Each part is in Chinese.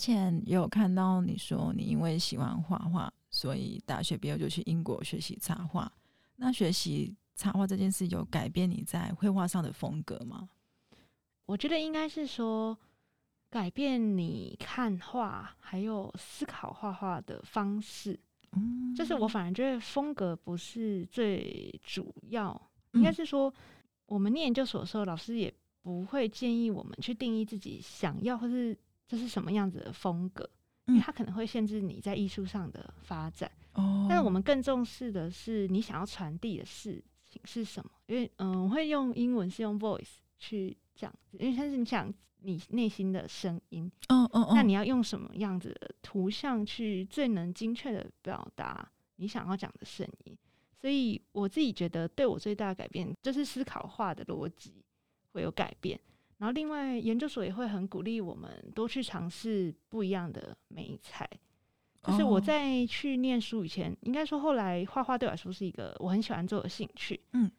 前有看到你说你因为喜欢画画，所以大学毕业就去英国学习插画。那学习插画这件事有改变你在绘画上的风格吗？我觉得应该是说改变你看画还有思考画画的方式。嗯，就是我反而觉得风格不是最主要，应该是说我们念研究所的时候，老师也不会建议我们去定义自己想要或是。这是什么样子的风格？因为它可能会限制你在艺术上的发展。哦，但是我们更重视的是你想要传递的事情是什么？因为，嗯，我会用英文是用 voice 去讲，因为它是你讲你内心的声音。嗯嗯，那你要用什么样子的图像去最能精确的表达你想要讲的声音？所以我自己觉得，对我最大的改变就是思考画的逻辑会有改变。然后，另外研究所也会很鼓励我们多去尝试不一样的美彩。就是我在去念书以前，应该说后来画画对我来说是一个我很喜欢做的兴趣。嗯，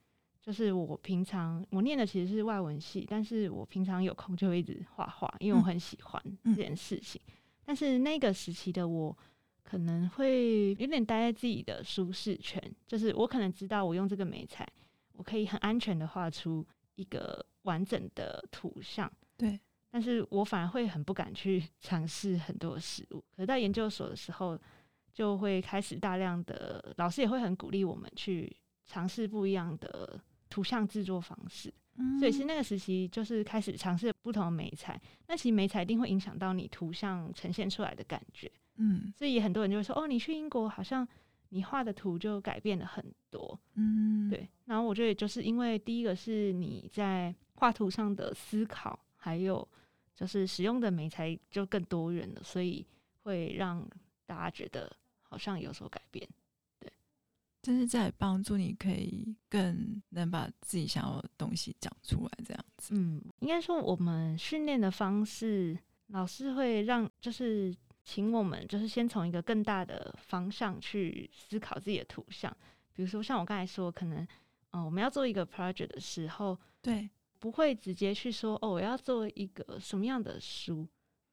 就是我平常我念的其实是外文系，但是我平常有空就会一直画画，因为我很喜欢这件事情。但是那个时期的我可能会有点待在自己的舒适圈，就是我可能知道我用这个美彩，我可以很安全的画出一个。完整的图像，对，但是我反而会很不敢去尝试很多食物。可是在研究所的时候，就会开始大量的老师也会很鼓励我们去尝试不一样的图像制作方式。嗯，所以是那个时期，就是开始尝试不同的媒材。那其实媒材一定会影响到你图像呈现出来的感觉。嗯，所以很多人就会说：“哦，你去英国好像。”你画的图就改变了很多，嗯，对。然后我觉得就是因为第一个是你在画图上的思考，还有就是使用的美材就更多元了，所以会让大家觉得好像有所改变。对，这是在帮助你可以更能把自己想要的东西讲出来，这样子。嗯，应该说我们训练的方式，老师会让就是。请我们就是先从一个更大的方向去思考自己的图像，比如说像我刚才说，可能嗯，我们要做一个 project 的时候，对，不会直接去说哦，我要做一个什么样的书，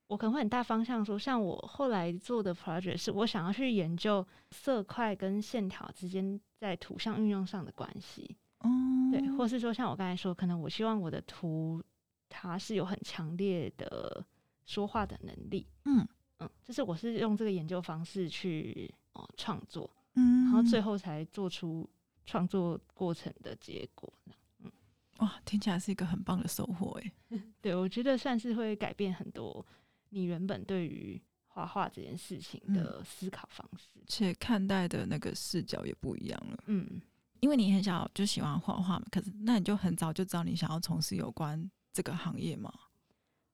我可能会很大方向说，像我后来做的 project 是我想要去研究色块跟线条之间在图像运用上的关系，嗯，对，或。是说像我刚才说，可能我希望我的图它是有很强烈的说话的能力，嗯。嗯，就是我是用这个研究方式去哦创作，嗯，然后最后才做出创作过程的结果。嗯，哇，听起来是一个很棒的收获诶。对，我觉得算是会改变很多你原本对于画画这件事情的思考方式，且看待的那个视角也不一样了。嗯，因为你很小就喜欢画画嘛，可是那你就很早就知道你想要从事有关这个行业吗？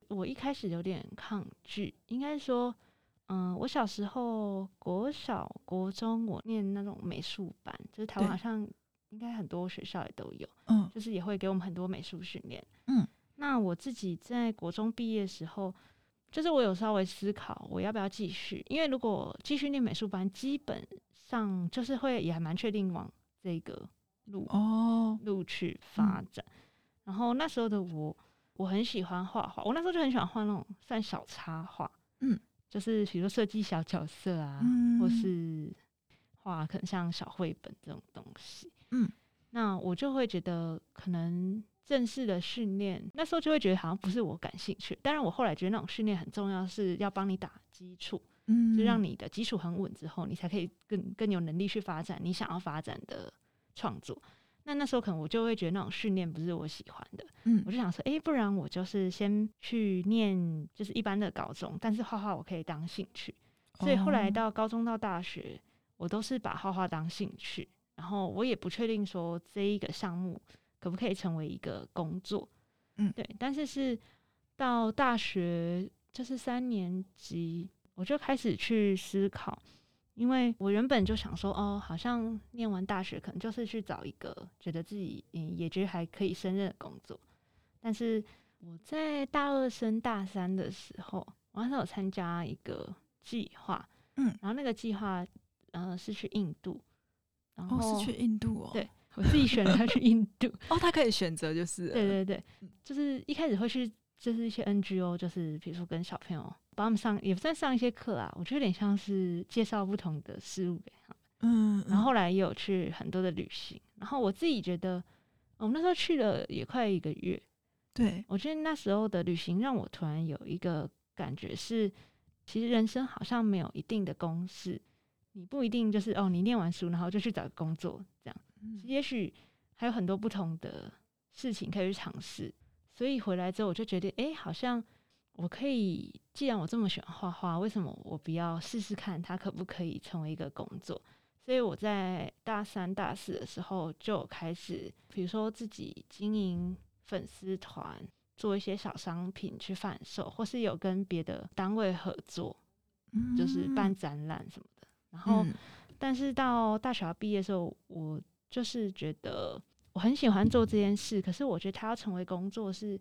我一开始有点抗拒，应该说，嗯、呃，我小时候国小、国中，我念那种美术班，就是台湾好像应该很多学校也都有，嗯，就是也会给我们很多美术训练，嗯。那我自己在国中毕业的时候，就是我有稍微思考我要不要继续，因为如果继续念美术班，基本上就是会也还蛮确定往这个路哦路去发展。嗯、然后那时候的我。我很喜欢画画，我那时候就很喜欢画那种算小插画，嗯，就是比如说设计小角色啊，嗯、或是画可能像小绘本这种东西，嗯，那我就会觉得可能正式的训练，那时候就会觉得好像不是我感兴趣。当然，我后来觉得那种训练很重要，是要帮你打基础，嗯，就让你的基础很稳之后，你才可以更更有能力去发展你想要发展的创作。那那时候可能我就会觉得那种训练不是我喜欢的，嗯，我就想说，诶、欸，不然我就是先去念就是一般的高中，但是画画我可以当兴趣，所以后来到高中到大学，我都是把画画当兴趣，然后我也不确定说这一个项目可不可以成为一个工作，嗯，对，但是是到大学就是三年级，我就开始去思考。因为我原本就想说，哦，好像念完大学可能就是去找一个觉得自己嗯也觉得还可以胜任的工作。但是我在大二升大三的时候，我那时候有参加一个计划，嗯，然后那个计划呃是去印度，然后、哦、是去印度哦，对，我自己选了他去印度，哦，他可以选择就是，对对对，就是一开始会去就是一些 NGO，就是比如说跟小朋友帮他们上，也不算上一些课啊，我觉得有点像是介绍不同的事物给他们。嗯，嗯，然后后来也有去很多的旅行，然后我自己觉得，我们那时候去了也快一个月。对，我觉得那时候的旅行让我突然有一个感觉是，其实人生好像没有一定的公式，你不一定就是哦，你念完书然后就去找个工作这样，其实也许还有很多不同的事情可以去尝试。所以回来之后我就觉得，哎，好像我可以，既然我这么喜欢画画，为什么我不要试试看它可不可以成为一个工作？所以我在大三、大四的时候就开始，比如说自己经营粉丝团，做一些小商品去贩售，或是有跟别的单位合作，就是办展览什么的。然后，但是到大学毕业的时候，我就是觉得。我很喜欢做这件事，可是我觉得它要成为工作是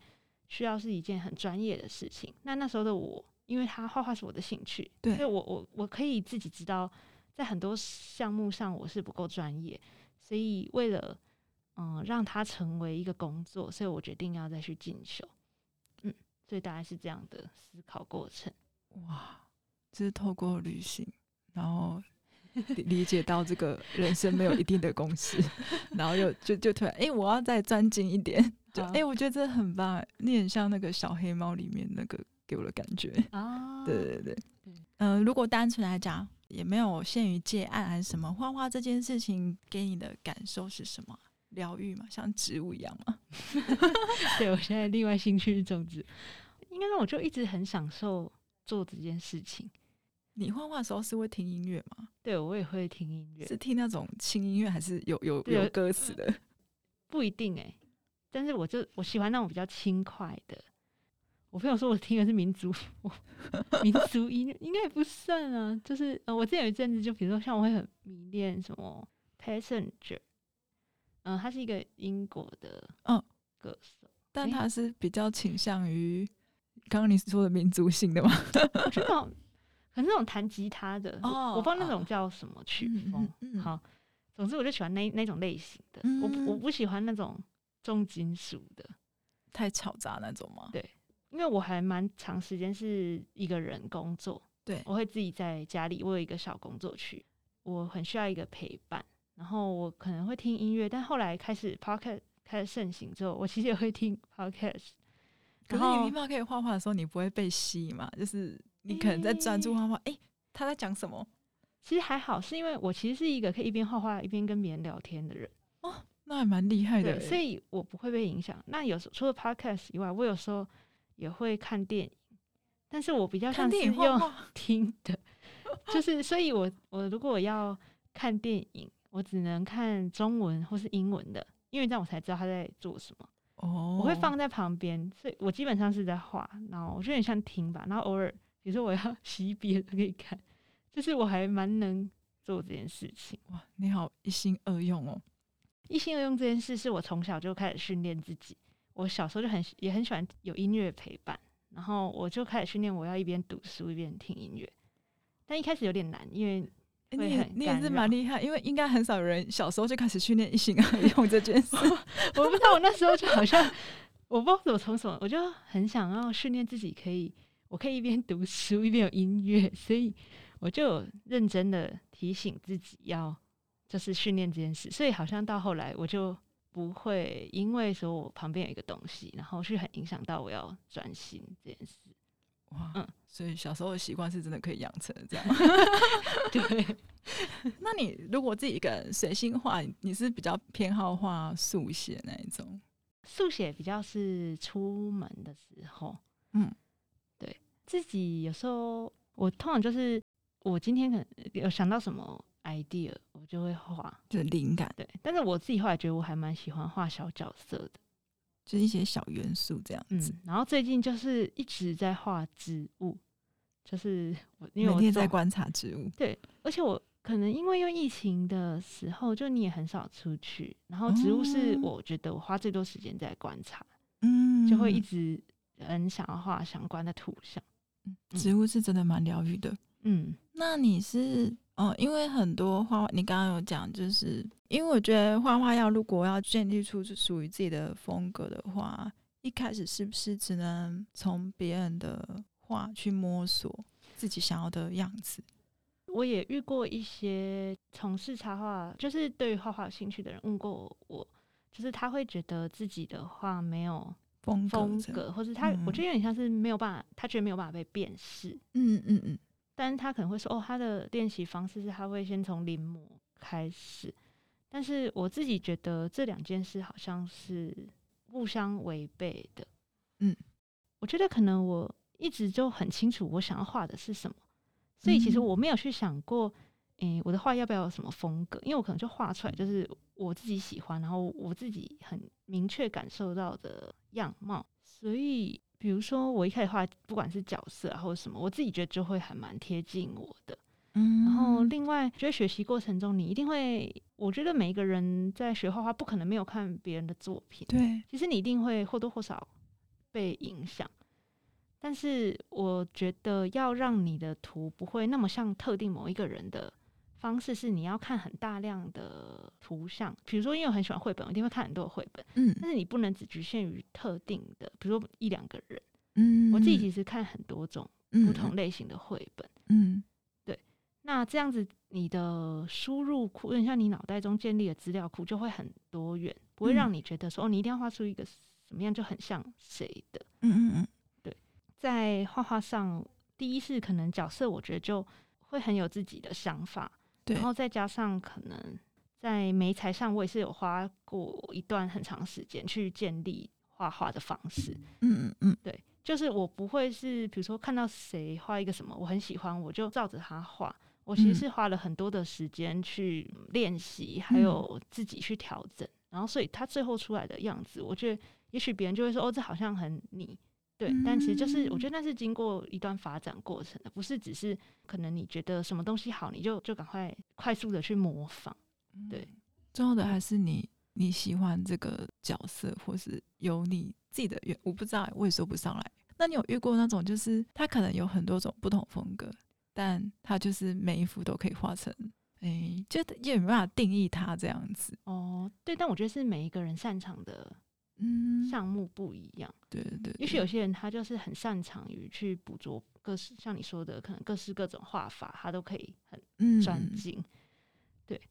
需要是一件很专业的事情。那那时候的我，因为他画画是我的兴趣，对，所以我我我可以自己知道，在很多项目上我是不够专业，所以为了嗯让它成为一个工作，所以我决定要再去进修。嗯，所以大概是这样的思考过程。哇，就是透过旅行，然后。理解到这个人生没有一定的公式，然后又就就突然哎、欸，我要再钻进一点，就哎、欸，我觉得这很棒，你很像那个小黑猫里面那个给我的感觉啊，对对对，嗯、呃，如果单纯来讲，也没有限于借案还是什么，画画这件事情给你的感受是什么？疗愈嘛，像植物一样嘛。对，我现在另外兴趣是种植，应该说我就一直很享受做这件事情。你画画的时候是会听音乐吗？对，我也会听音乐。是听那种轻音乐，还是有有有歌词的？不一定哎、欸，但是我就我喜欢那种比较轻快的。我朋友说我听的是民族 民族音乐，应该也不算啊。就是呃，我之前有一阵子，就比如说像我会很迷恋什么 Passenger，嗯、呃，他是一个英国的嗯歌手，但他是比较倾向于刚刚你说的民族性的吗？我觉得。可是那种弹吉他的，oh, 我不知道那种叫什么曲风。Oh, 嗯嗯、好，总之我就喜欢那那种类型的。嗯、我我不喜欢那种重金属的，太嘈杂那种吗？对，因为我还蛮长时间是一个人工作。对，我会自己在家里，我有一个小工作区，我很需要一个陪伴。然后我可能会听音乐，但后来开始 podcast 开始盛行之后，我其实也会听 podcast。可是你听 podcast 可以画画的时候，你不会被吸引吗？就是。你可能在专注画画，哎、欸，他在讲什么？其实还好，是因为我其实是一个可以一边画画一边跟别人聊天的人哦，那还蛮厉害的。所以我不会被影响。那有时候除了 podcast 以外，我有时候也会看电影，但是我比较像是用 听的，就是所以我我如果我要看电影，我只能看中文或是英文的，因为这样我才知道他在做什么。哦，我会放在旁边，所以我基本上是在画，然后我觉得有点像听吧，然后偶尔。比如说我要 洗笔都可以看，就是我还蛮能做这件事情。哇，你好一心二用哦！一心二用这件事是我从小就开始训练自己。我小时候就很也很喜欢有音乐陪伴，然后我就开始训练我要一边读书一边听音乐。但一开始有点难，因为你你也是蛮厉害，因为应该很少有人小时候就开始训练一心二 用这件事。我不知道我那时候就好像我不知道怎么从什么，我就很想要训练自己可以。我可以一边读书一边有音乐，所以我就认真的提醒自己要就是训练这件事。所以好像到后来我就不会因为说我旁边有一个东西，然后去很影响到我要专心这件事。哇，嗯，所以小时候的习惯是真的可以养成这样。对，那你如果自己一个人随心画，你是比较偏好画速写那一种？速写比较是出门的时候，嗯。自己有时候，我通常就是我今天可能有想到什么 idea，我就会画，就是灵感。对，但是我自己后来觉得我还蛮喜欢画小角色的，就是一些小元素这样子。嗯，然后最近就是一直在画植物，就是我因为我每天在观察植物。对，而且我可能因为用疫情的时候，就你也很少出去，然后植物是我觉得我花最多时间在观察，嗯，就会一直很想要画相关的图像。植物是真的蛮疗愈的，嗯，那你是哦，因为很多画画，你刚刚有讲，就是因为我觉得画画要如果要建立出属于自己的风格的话，一开始是不是只能从别人的画去摸索自己想要的样子。我也遇过一些从事插画，就是对于画画有兴趣的人问过我，就是他会觉得自己的画没有风格，风格或是他，嗯、我觉得有点像是没有办法，他觉得没有办法被辨识。嗯嗯嗯。但是他可能会说，哦，他的练习方式是他会先从临摹开始。但是我自己觉得这两件事好像是互相违背的。嗯，我觉得可能我一直就很清楚我想要画的是什么。所以其实我没有去想过，诶、欸，我的画要不要有什么风格？因为我可能就画出来就是我自己喜欢，然后我自己很明确感受到的样貌。所以，比如说我一开始画，不管是角色啊或者什么，我自己觉得就会还蛮贴近我的。嗯。然后，另外，觉得学习过程中你一定会，我觉得每一个人在学画画，不可能没有看别人的作品。对。其实你一定会或多或少被影响。但是我觉得要让你的图不会那么像特定某一个人的方式，是你要看很大量的图像。比如说，因为我很喜欢绘本，我一定会看很多绘本。嗯，但是你不能只局限于特定的，比如说一两个人。嗯，我自己其实看很多种不同类型的绘本。嗯，对。那这样子，你的输入库，有点像你脑袋中建立的资料库，就会很多元，不会让你觉得说，哦，你一定要画出一个什么样就很像谁的。嗯嗯嗯。在画画上，第一是可能角色，我觉得就会很有自己的想法，对。然后再加上可能在媒材上，我也是有花过一段很长时间去建立画画的方式。嗯嗯嗯，对，就是我不会是比如说看到谁画一个什么，我很喜欢，我就照着他画。我其实是花了很多的时间去练习，还有自己去调整，然后所以他最后出来的样子，我觉得也许别人就会说，哦，这好像很你。对，但其实就是我觉得那是经过一段发展过程的，不是只是可能你觉得什么东西好，你就就赶快快速的去模仿。对，重要的还是你你喜欢这个角色，或是有你自己的原，我不知道，我也说不上来。那你有遇过那种，就是他可能有很多种不同风格，但他就是每一幅都可以画成，哎，就也没办法定义他这样子。哦，对，但我觉得是每一个人擅长的。嗯，项目不一样，对对对。也许有些人他就是很擅长于去捕捉各式，像你说的，可能各式各种画法，他都可以很专精。嗯、对，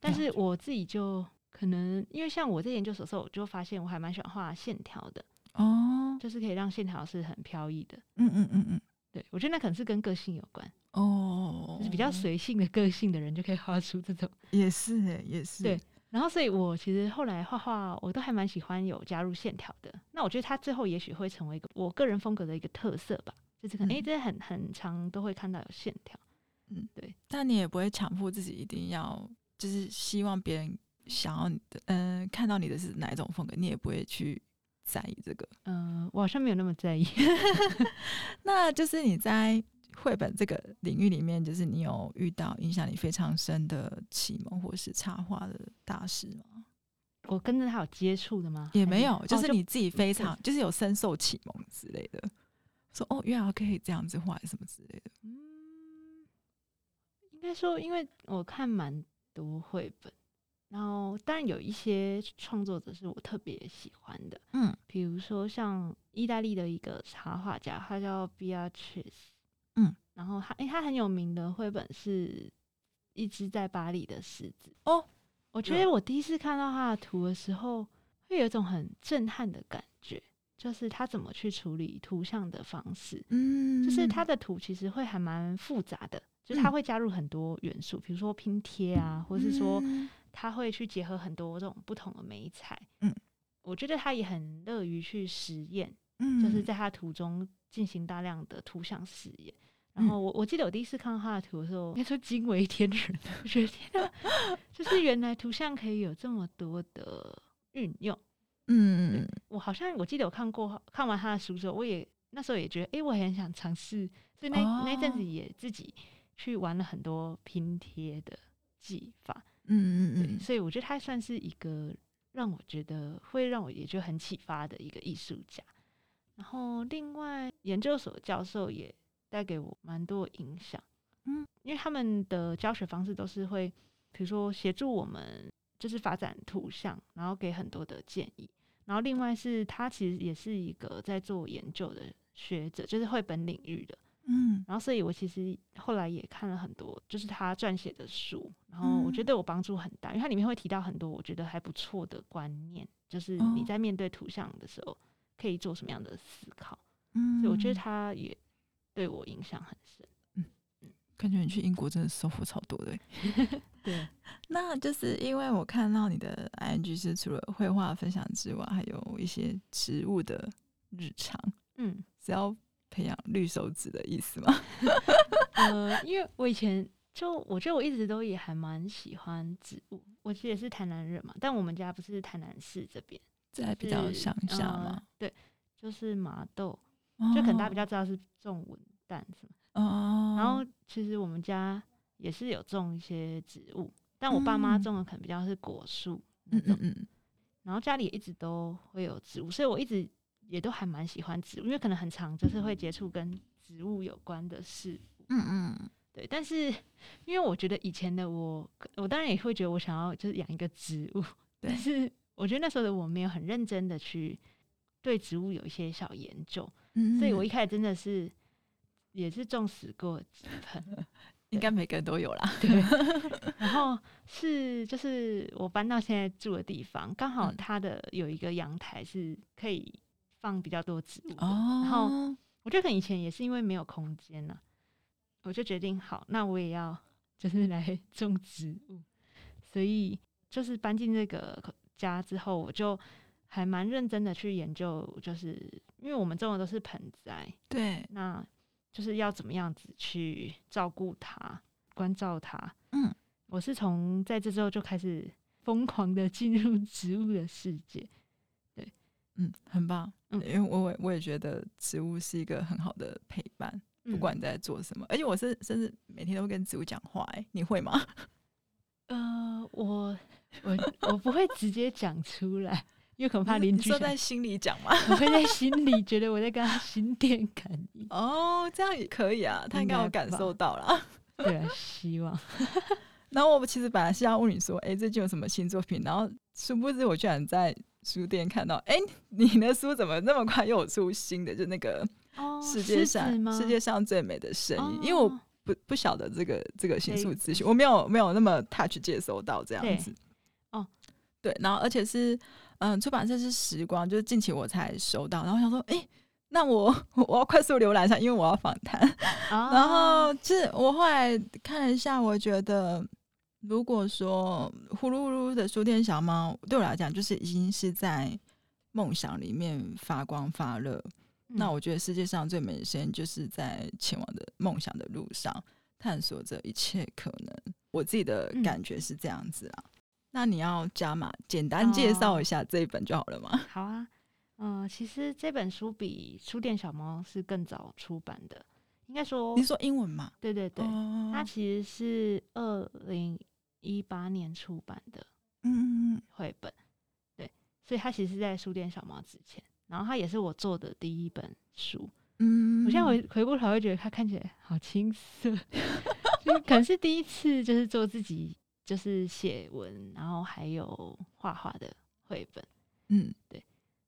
但是我自己就可能，因为像我在研究所的时候，我就发现我还蛮喜欢画线条的哦，就是可以让线条是很飘逸的。嗯嗯嗯嗯，对，我觉得那可能是跟个性有关哦，就是比较随性的个性的人就可以画出这种，也是诶，也是。对。然后，所以我其实后来画画，我都还蛮喜欢有加入线条的。那我觉得它最后也许会成为一个我个人风格的一个特色吧，就是可能诶，这很很常都会看到有线条。嗯，对。但你也不会强迫自己一定要，就是希望别人想要你的，嗯、呃，看到你的是哪一种风格，你也不会去在意这个。嗯，我好像没有那么在意。那就是你在。绘本这个领域里面，就是你有遇到影响你非常深的启蒙或是插画的大师吗？我跟着他有接触的吗？也没有，就是你自己非常、哦、就，就是有深受启蒙之类的，说哦，原来可以这样子画什么之类的。嗯，应该说，因为我看蛮多绘本，然后当然有一些创作者是我特别喜欢的，嗯，比如说像意大利的一个插画家，他叫 Beatrice。嗯，然后他诶、欸，他很有名的绘本是一只在巴黎的狮子哦。我觉得我第一次看到他的图的时候，会有一种很震撼的感觉，就是他怎么去处理图像的方式。嗯，就是他的图其实会还蛮复杂的，就是他会加入很多元素，比如说拼贴啊，或是说他会去结合很多这种不同的美彩。嗯，我觉得他也很乐于去实验，嗯，就是在他图中进行大量的图像实验。然后我我记得我第一次看到他的图的时候，应该说惊为天人，我觉得天啊，就是原来图像可以有这么多的运用。嗯，我好像我记得我看过看完他的书之后，我也那时候也觉得，哎，我很想尝试，所以那、哦、那阵子也自己去玩了很多拼贴的技法。嗯嗯嗯，所以我觉得他算是一个让我觉得会让我也就很启发的一个艺术家。然后另外研究所教授也。带给我蛮多影响，嗯，因为他们的教学方式都是会，比如说协助我们就是发展图像，然后给很多的建议，然后另外是他其实也是一个在做研究的学者，就是绘本领域的。嗯，然后所以我其实后来也看了很多，就是他撰写的书，然后我觉得对我帮助很大，因为它里面会提到很多我觉得还不错的观念，就是你在面对图像的时候可以做什么样的思考。嗯，所以我觉得他也对我影响很深。嗯嗯，感觉你去英国真的收获超多的。对，那就是因为我看到你的 I N G 是除了绘画分享之外，还有一些植物的日常。嗯，只要。培养绿手指的意思吗？呃，因为我以前就我觉得我一直都也还蛮喜欢植物。我其实也是台南人嘛，但我们家不是台南市这边，在比较乡下嘛、呃。对，就是麻豆，就可能大家比较知道是种文旦是吗？哦。然后其实我们家也是有种一些植物，但我爸妈种的可能比较是果树那种。嗯嗯。然后家里也一直都会有植物，所以我一直。也都还蛮喜欢植物，因为可能很长就是会接触跟植物有关的事物。嗯嗯，对。但是因为我觉得以前的我，我当然也会觉得我想要就是养一个植物，对。但是我觉得那时候的我没有很认真的去对植物有一些小研究，嗯，所以我一开始真的是也是种死过几盆，应该每个人都有啦。对。然后是就是我搬到现在住的地方，刚好它的有一个阳台是可以。放比较多植物，哦，然后我觉得可能以前也是因为没有空间呢，我就决定好，那我也要就是 来种植物，所以就是搬进这个家之后，我就还蛮认真的去研究，就是因为我们种的都是盆栽，对，那就是要怎么样子去照顾它、关照它。嗯，我是从在这之后就开始疯狂的进入植物的世界。对嗯，很棒。嗯，因为我我也觉得植物是一个很好的陪伴，嗯、不管你在做什么。而且我是甚至每天都会跟植物讲话，哎，你会吗？呃，我我我不会直接讲出来，因为可能怕邻居。说在心里讲嘛？我会在 心里觉得我在跟他心电感应。哦，这样也可以啊，他应该有感受到了。对啊，希望。然后我其实本来是要问你说，哎、欸，最近有什么新作品？然后殊不知我居然在。书店看到，哎、欸，你的书怎么那么快又有出新的？就那个世界上、哦、世界上最美的声音，哦、因为我不不晓得这个这个新书资讯，我没有没有那么 touch 接收到这样子。哦，对，然后而且是嗯，出版社是时光，就是近期我才收到，然后我想说，哎、欸，那我 我要快速浏览一下，因为我要访谈。哦、然后就是我后来看了一下，我觉得。如果说呼噜呼噜的书店小猫对我来讲，就是已经是在梦想里面发光发热。嗯、那我觉得世界上最美的声音，就是在前往的梦想的路上，探索着一切可能。我自己的感觉是这样子啊。嗯、那你要加码，简单介绍一下这一本就好了吗？好啊，嗯、呃，其实这本书比书店小猫是更早出版的，应该说，你说英文吗？对对对，哦、它其实是二零。一八年出版的，嗯，绘本，对，所以它其实是在书店小猫之前，然后它也是我做的第一本书，嗯，我现在回回过头会觉得它看起来好青涩，就可能是第一次就是做自己就是写文，然后还有画画的绘本，嗯，对，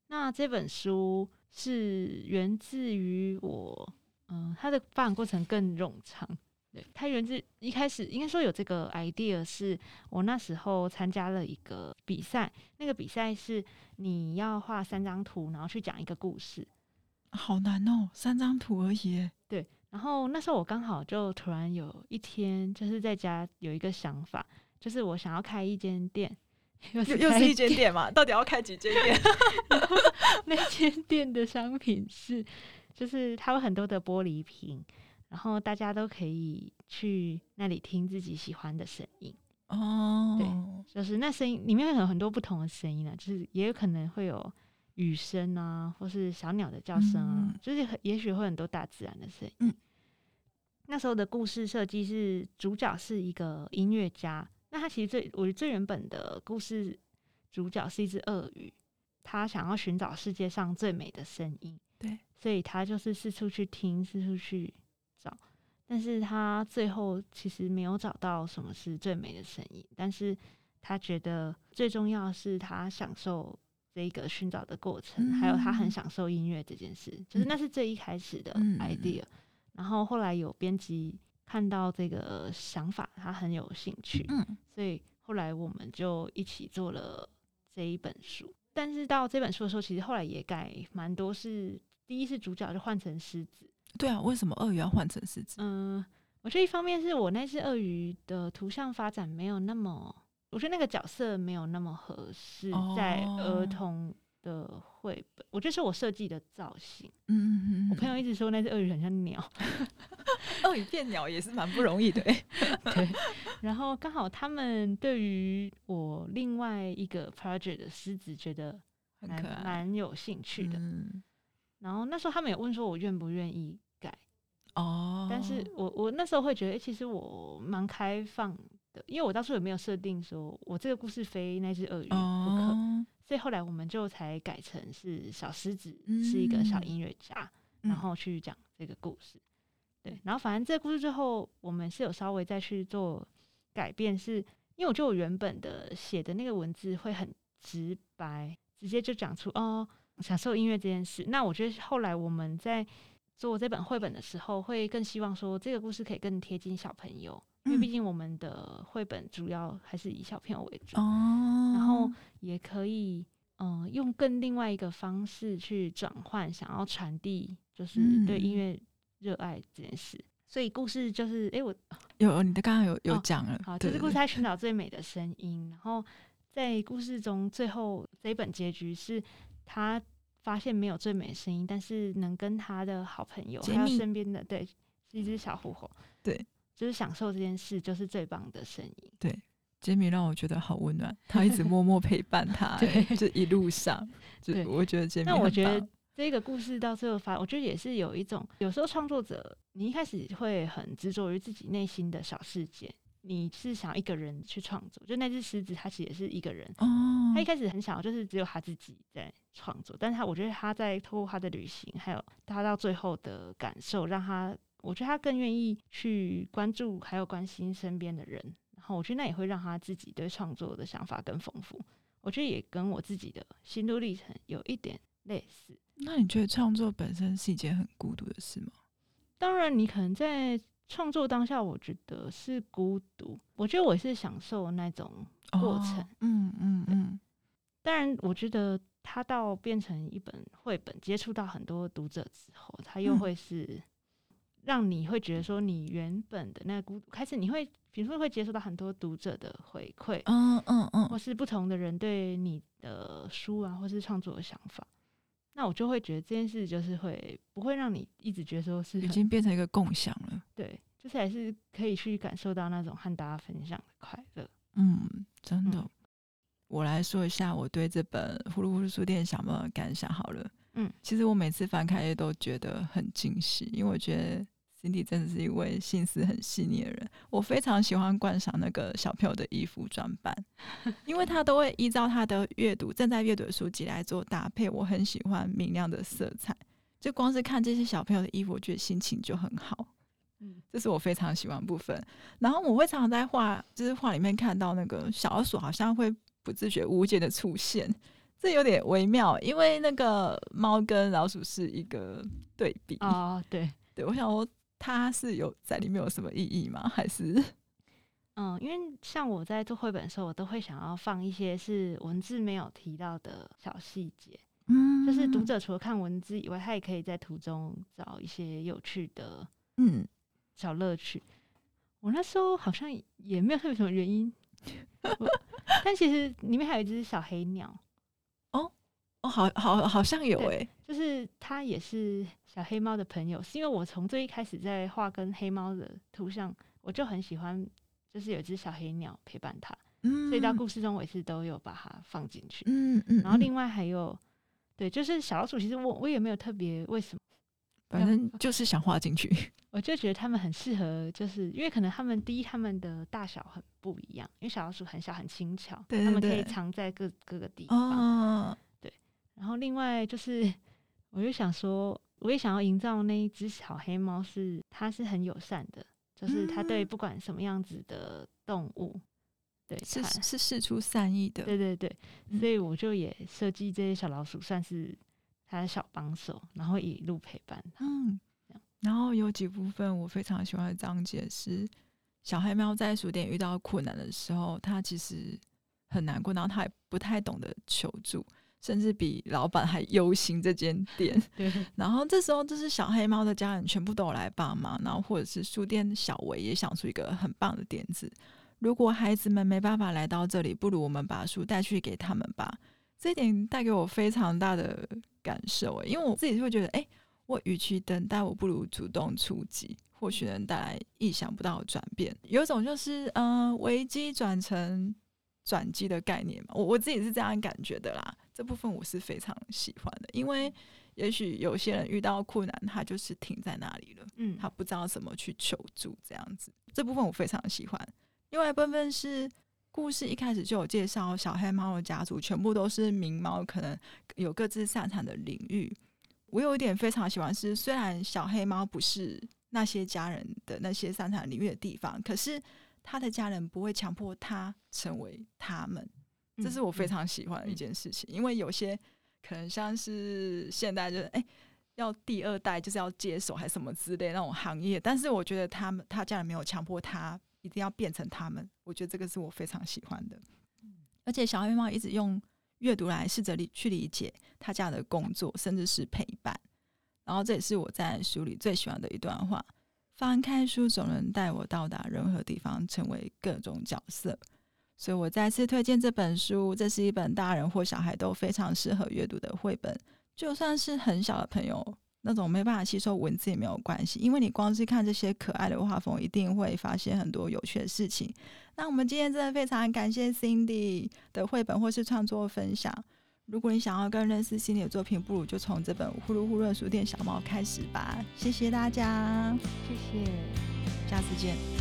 那这本书是源自于我，嗯、呃，它的发展过程更冗长。对，它源自一开始应该说有这个 idea，是我那时候参加了一个比赛，那个比赛是你要画三张图，然后去讲一个故事，好难哦，三张图而已。对，然后那时候我刚好就突然有一天就是在家有一个想法，就是我想要开一间店，又是又是一间店嘛？到底要开几间店？那间店的商品是，就是它有很多的玻璃瓶。然后大家都可以去那里听自己喜欢的声音哦，对，就是那声音里面会有很多不同的声音呢，就是也有可能会有雨声啊，或是小鸟的叫声啊，嗯、就是也许会很多大自然的声音。嗯、那时候的故事设计是主角是一个音乐家，那他其实最我觉得最原本的故事主角是一只鳄鱼，他想要寻找世界上最美的声音，对，所以他就是四处去听，四处去。找，但是他最后其实没有找到什么是最美的声音，但是他觉得最重要的是他享受这一个寻找的过程，嗯、还有他很享受音乐这件事，就是那是最一开始的 idea。嗯、然后后来有编辑看到这个想法，他很有兴趣，嗯，所以后来我们就一起做了这一本书。但是到这本书的时候，其实后来也改蛮多，是第一是主角就换成狮子。对啊，为什么鳄鱼要换成狮子？嗯，我觉得一方面是我那只鳄鱼的图像发展没有那么。我觉得那个角色没有那么合适在儿童的绘本，我觉得是我设计的造型。嗯嗯嗯。我朋友一直说那只鳄鱼很像鸟，鳄鱼变鸟也是蛮不容易的。对。然后刚好他们对于我另外一个 project 的狮子觉得蛮蛮有兴趣的。然后那时候他们也问说我愿不愿意改。哦。但是我我那时候会觉得，其实我蛮开放的。因为我当初也没有设定说我这个故事非那只鳄鱼不可，哦、所以后来我们就才改成是小狮子是一个小音乐家，嗯、然后去讲这个故事。对，然后反正这个故事最后我们是有稍微再去做改变，是因为我觉得我原本的写的那个文字会很直白，直接就讲出哦享受音乐这件事。那我觉得后来我们在做这本绘本的时候，会更希望说这个故事可以更贴近小朋友。因为毕竟我们的绘本主要还是以小朋友为主，哦、然后也可以嗯、呃、用更另外一个方式去转换，想要传递就是对音乐热爱这件事。嗯、所以故事就是，哎、欸，我 有你的刚刚有有讲了，哦、好，就是故事在寻找最美的声音。然后在故事中最后这一本结局是他发现没有最美的声音，但是能跟他的好朋友还有身边的对是一只小狐猴对。就是享受这件事，就是最棒的声音。对，杰米让我觉得好温暖，他一直 默默陪伴他，对，就一路上，就我觉得杰米。那我觉得这个故事到最后发，我觉得也是有一种，有时候创作者，你一开始会很执着于自己内心的小世界，你是想要一个人去创作。就那只狮子，它其实也是一个人，哦，他一开始很想要，就是只有他自己在创作，但是他我觉得他在透过他的旅行，还有他到最后的感受，让他。我觉得他更愿意去关注，还有关心身边的人，然后我觉得那也会让他自己对创作的想法更丰富。我觉得也跟我自己的心路历程有一点类似。那你觉得创作本身是一件很孤独的事吗？当然，你可能在创作当下，我觉得是孤独。我觉得我是享受那种过程。哦、嗯嗯嗯。当然，我觉得他到变成一本绘本，接触到很多读者之后，他又会是。嗯让你会觉得说，你原本的那个孤独开始，你会比如说会接收到很多读者的回馈，嗯嗯嗯，或是不同的人对你的书啊，或是创作的想法，那我就会觉得这件事就是会不会让你一直觉得说是已经变成一个共享了，对，就是还是可以去感受到那种和大家分享的快乐，嗯，真的。嗯、我来说一下我对这本《呼噜呼噜书店》想不感想好了。嗯，其实我每次翻开都觉得很惊喜，因为我觉得 Cindy 真的是一位心思很细腻的人。我非常喜欢观赏那个小朋友的衣服装扮，因为他都会依照他的阅读正在阅读的书籍来做搭配。我很喜欢明亮的色彩，就光是看这些小朋友的衣服，我觉得心情就很好。嗯，这是我非常喜欢的部分。然后我会常常在画，就是画里面看到那个小老鼠好像会不自觉无解的出现。这有点微妙，因为那个猫跟老鼠是一个对比哦，对对，我想说它是有在里面有什么意义吗？还是嗯，因为像我在做绘本的时候，我都会想要放一些是文字没有提到的小细节，嗯，就是读者除了看文字以外，他也可以在途中找一些有趣的嗯小乐趣。嗯、我那时候好像也没有特别什么原因，但其实里面还有一只小黑鸟。哦，好好好像有诶，就是他也是小黑猫的朋友，是因为我从最一开始在画跟黑猫的图像，我就很喜欢，就是有一只小黑鸟陪伴他，嗯，所以到故。事中我也是都有把它放进去，嗯嗯，嗯然后另外还有，对，就是小老鼠，其实我我也没有特别为什么，反正就是想画进去，我就觉得他们很适合，就是因为可能他们第一他们的大小很不一样，因为小老鼠很小很轻巧，他们可以藏在各各个地方。哦然后另外就是，我就想说，我也想要营造那一只小黑猫是，它是很友善的，就是它对不管什么样子的动物，对，是是事出善意的，对对对，所以我就也设计这些小老鼠，算是它的小帮手，然后一路陪伴他。嗯，然后有几部分我非常喜欢的章节是，小黑猫在书店遇到困难的时候，它其实很难过，然后它也不太懂得求助，甚至比老板还忧心这间店。对，然后这时候就是小黑猫的家人全部都有来帮忙，然后或者是书店小维也想出一个很棒的点子。如果孩子们没办法来到这里，不如我们把书带去给他们吧。这一点带给我非常大的感受，因为我自己会觉得，哎，我与其等待，我不如主动出击，或许能带来意想不到的转变。有一种就是，嗯、呃，危机转成转机的概念嘛。我我自己是这样感觉的啦。这部分我是非常喜欢的，因为也许有些人遇到困难，他就是停在那里了，嗯，他不知道怎么去求助，这样子。这部分我非常喜欢。另外一部分是故事一开始就有介绍，小黑猫的家族全部都是名猫，可能有各自擅长的领域。我有一点非常喜欢是，虽然小黑猫不是那些家人的那些擅长领域的地方，可是他的家人不会强迫他成为他们，这是我非常喜欢的一件事情。因为有些可能像是现代就是哎、欸、要第二代就是要接手还是什么之类那种行业，但是我觉得他们他家人没有强迫他。一定要变成他们，我觉得这个是我非常喜欢的。而且小黑猫一直用阅读来试着理去理解他家的工作，甚至是陪伴。然后这也是我在书里最喜欢的一段话：翻开书总能带我到达任何地方，成为各种角色。所以我再次推荐这本书，这是一本大人或小孩都非常适合阅读的绘本，就算是很小的朋友。那种没办法吸收文字也没有关系，因为你光是看这些可爱的画风，一定会发现很多有趣的事情。那我们今天真的非常感谢 Cindy 的绘本或是创作分享。如果你想要更认识 Cindy 的作品，不如就从这本《呼噜呼噜书店小猫》开始吧。谢谢大家，谢谢，下次见。